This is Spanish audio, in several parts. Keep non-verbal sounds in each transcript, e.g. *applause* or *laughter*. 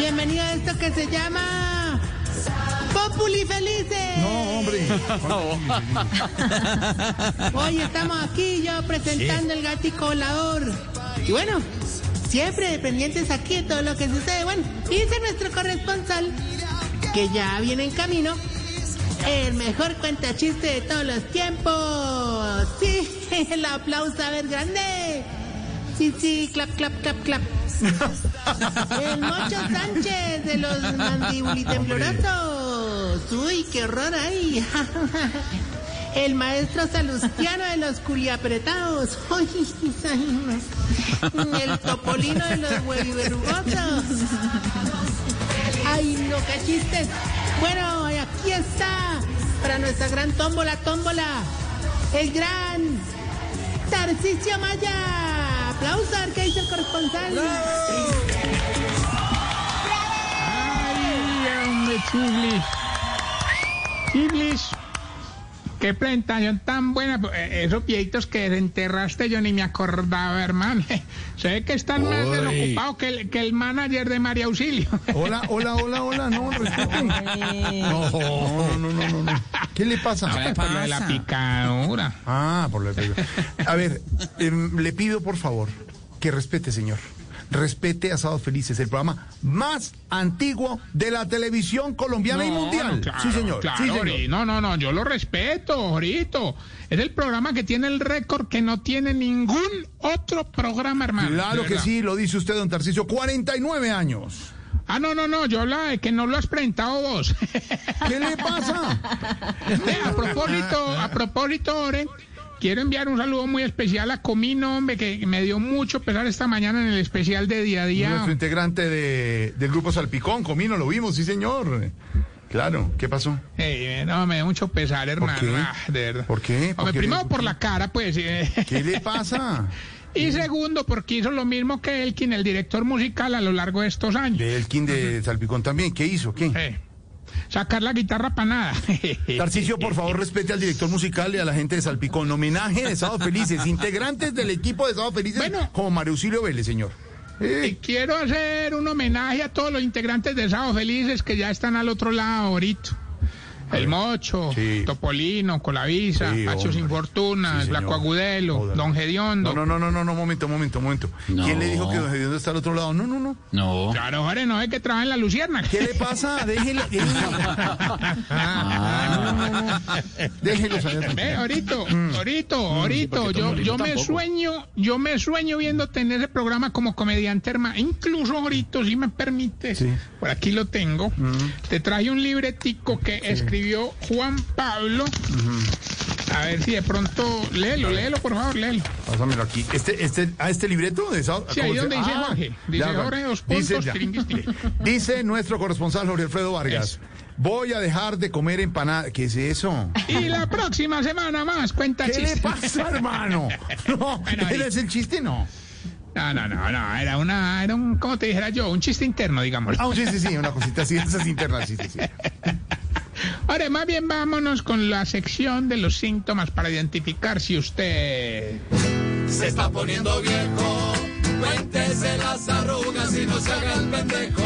bienvenido a esto que se llama Populi Felices. No, hombre. *laughs* Hoy estamos aquí yo presentando el gatico volador. Y bueno, siempre pendientes aquí de todo lo que sucede. Bueno, dice nuestro corresponsal que ya viene en camino el mejor cuentachiste de todos los tiempos. *laughs* Sí, el aplauso a ver grande. Sí, sí, clap, clap, clap, clap. *laughs* El Mocho Sánchez de los mandibulitemblorosos. Uy, qué horror ahí. *laughs* El maestro Salustiano de los culiapretados. *laughs* El topolino de los hueviverrugosos. Ay, no, qué chistes. Bueno, aquí está, para nuestra gran tómbola, tómbola, el gran Tarcisio Maya. Aplausos, a ver qué dice el corresponsal. Ay, hombre, Chiblis. Chiblis. Qué presentación tan buena. Eh, Esos viejitos que enterraste yo ni me acordaba, hermano. *laughs* Se ve que están más Uy. desocupado que el, que el manager de María Auxilio. Hola, hola, hola, hola. No, respete. *laughs* No, no, no, no, no. ¿Qué le pasa? Por lo de la picadura. Ah, por lo de... A ver, em, le pido por favor que respete, señor. Respete a Sábados Felices, el programa más antiguo de la televisión colombiana y mundial. no, claro, sí, señor. claro, sí, señor. Ori- No, no, no, yo lo respeto, Jorito. Es el programa que tiene el récord que no tiene ningún otro programa, hermano. Claro que sí, lo dice usted, don Tarcicio. 49 años. Ah, no, no, no, yo hablaba de que no lo has presentado vos. *laughs* ¿Qué le pasa? a propósito, a propósito, Oren, quiero enviar un saludo muy especial a Comino, hombre, que me dio mucho pesar esta mañana en el especial de día a día. Nuestro integrante de, del grupo Salpicón, Comino, lo vimos, sí, señor. Claro, ¿qué pasó? Eh, no, me dio mucho pesar, hermano. qué? Ah, de verdad. ¿Por qué? ¿Por Hombre, qué? primero ¿Por por qué? la cara, pues. eh. ¿Qué le pasa? *laughs* Y segundo, porque hizo lo mismo que Elkin, el director musical, a lo largo de estos años. De Elkin de Salpicón también. ¿Qué hizo? ¿Qué? Eh, sacar la guitarra para nada. *laughs* Tarcicio, por favor, respete al director musical y a la gente de Salpicón. Homenaje de Sábado Felices, integrantes del equipo de Sábado Felices, Bueno. como Mario Auxilio Vélez, señor. Y Eh, quiero hacer un homenaje a todos los integrantes de Sábado Felices que ya están al otro lado ahorita. El Mocho, Sí. Topolino, Colavisa, Sí, Pacho hombre. Sin Fortuna, Sí. Flaco Agudelo, Joder. Don Gediondo. no, no, no, no, no, momento, momento, momento. ¿Quién le dijo que Don Gediondo está al otro lado? No, no, no. No. Claro, Jorge, no es que trabaja en la Lucierna. ¿Qué le pasa? *laughs* Déjelo. Déjelo salir. Ve, ahorita, Mm. ahorita, ahorita, yo, yo me sueño, yo me sueño viéndote en ese programa como comediante, hermano. Incluso ahorita, si me permites, Sí. Mm. por aquí lo tengo. Te traje un libretico que escribió Juan Pablo. A ver si de pronto, léelo, léelo, por favor, léelo. Pásamelo aquí. Este, este, ¿A este libreto de Sábado? Sí, ahí ¿cómo se- donde dice Ah, Jorge. Dice ya, Jorge, dos puntos, *laughs* Dice, nuestro corresponsal Jorge Alfredo Vargas. Eso. Voy a dejar de comer empanada. ¿Qué es eso? Y la próxima semana más, cuenta ¿Qué le chistes. pasa, hermano? *laughs* No, Bueno, ahí. ¿él es el chiste? No. No, no, no, no, era una, era un, ¿cómo te dijera yo? Un chiste interno, digámoslo. Ah, sí, sí, sí, una cosita así, *laughs* esas internas, sí, sí, sí. Ahora, más bien vámonos con la sección de los síntomas para identificar si usted... Se está poniendo viejo, cuéntese las arrugas y no se haga el pendejo.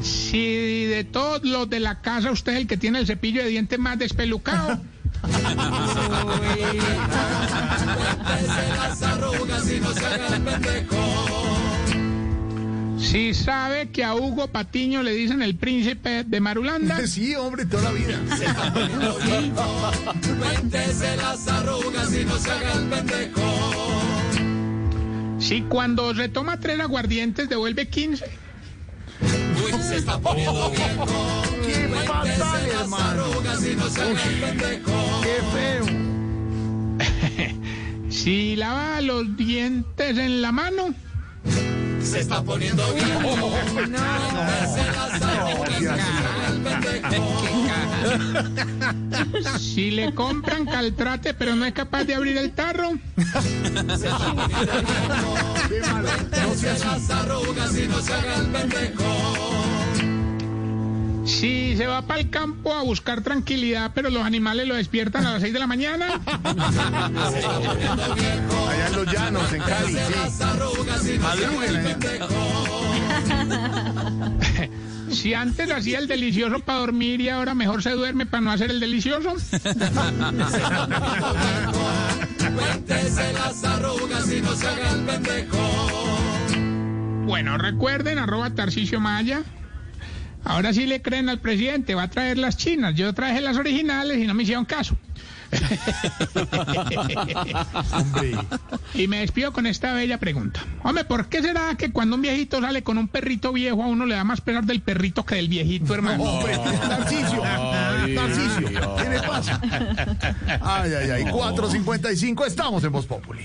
*clears throat* Si de todos los de la casa usted es el que tiene el cepillo de dientes más despelucado. *laughs* Cuéntese las arrugas y no se haga el pendejo. Si sabe que a Hugo Patiño le dicen el príncipe de Marulanda. *laughs* Sí, hombre, toda la vida. Cuéntese las arrugas y no se haga el pendejo. Si cuando se toma tres aguardientes devuelve 15. Se está poniendo viejo. ¡Qué fatal, Las hermano! arrugas y no se haga el pendejo. ¡Qué feo! *laughs* Si lava los dientes en la mano, Se está poniendo y *laughs* no se el pendejo. *laughs* si le compran caltrate pero no es capaz de abrir el tarro. *laughs* No así. Las arrugas y no se haga el pendejo. Si se va para el campo a buscar tranquilidad pero los animales lo despiertan a las 6 de la mañana, *laughs* Allá en los llanos, en Cali, sí. Las arrugas y no se haga el Madruguen. si antes hacía el delicioso para dormir y ahora mejor se duerme para no hacer el delicioso, Cuéntese las *laughs* arrugas y no se haga el pendejo. bueno, recuerden, arroba Tarcicio Maya. Ahora sí le creen al presidente, va a traer las chinas. Yo traje las originales y no me hicieron caso. *laughs* Hombre. Y me despido con esta bella pregunta. Hombre, ¿por qué será que cuando un viejito sale con un perrito viejo a uno le da más pesar del perrito que del viejito, hermano? Hombre, *laughs* Tarcicio, Tarcicio, ¿qué le pasa? Ay, ay, ay, 4.55, estamos en Voz Populi.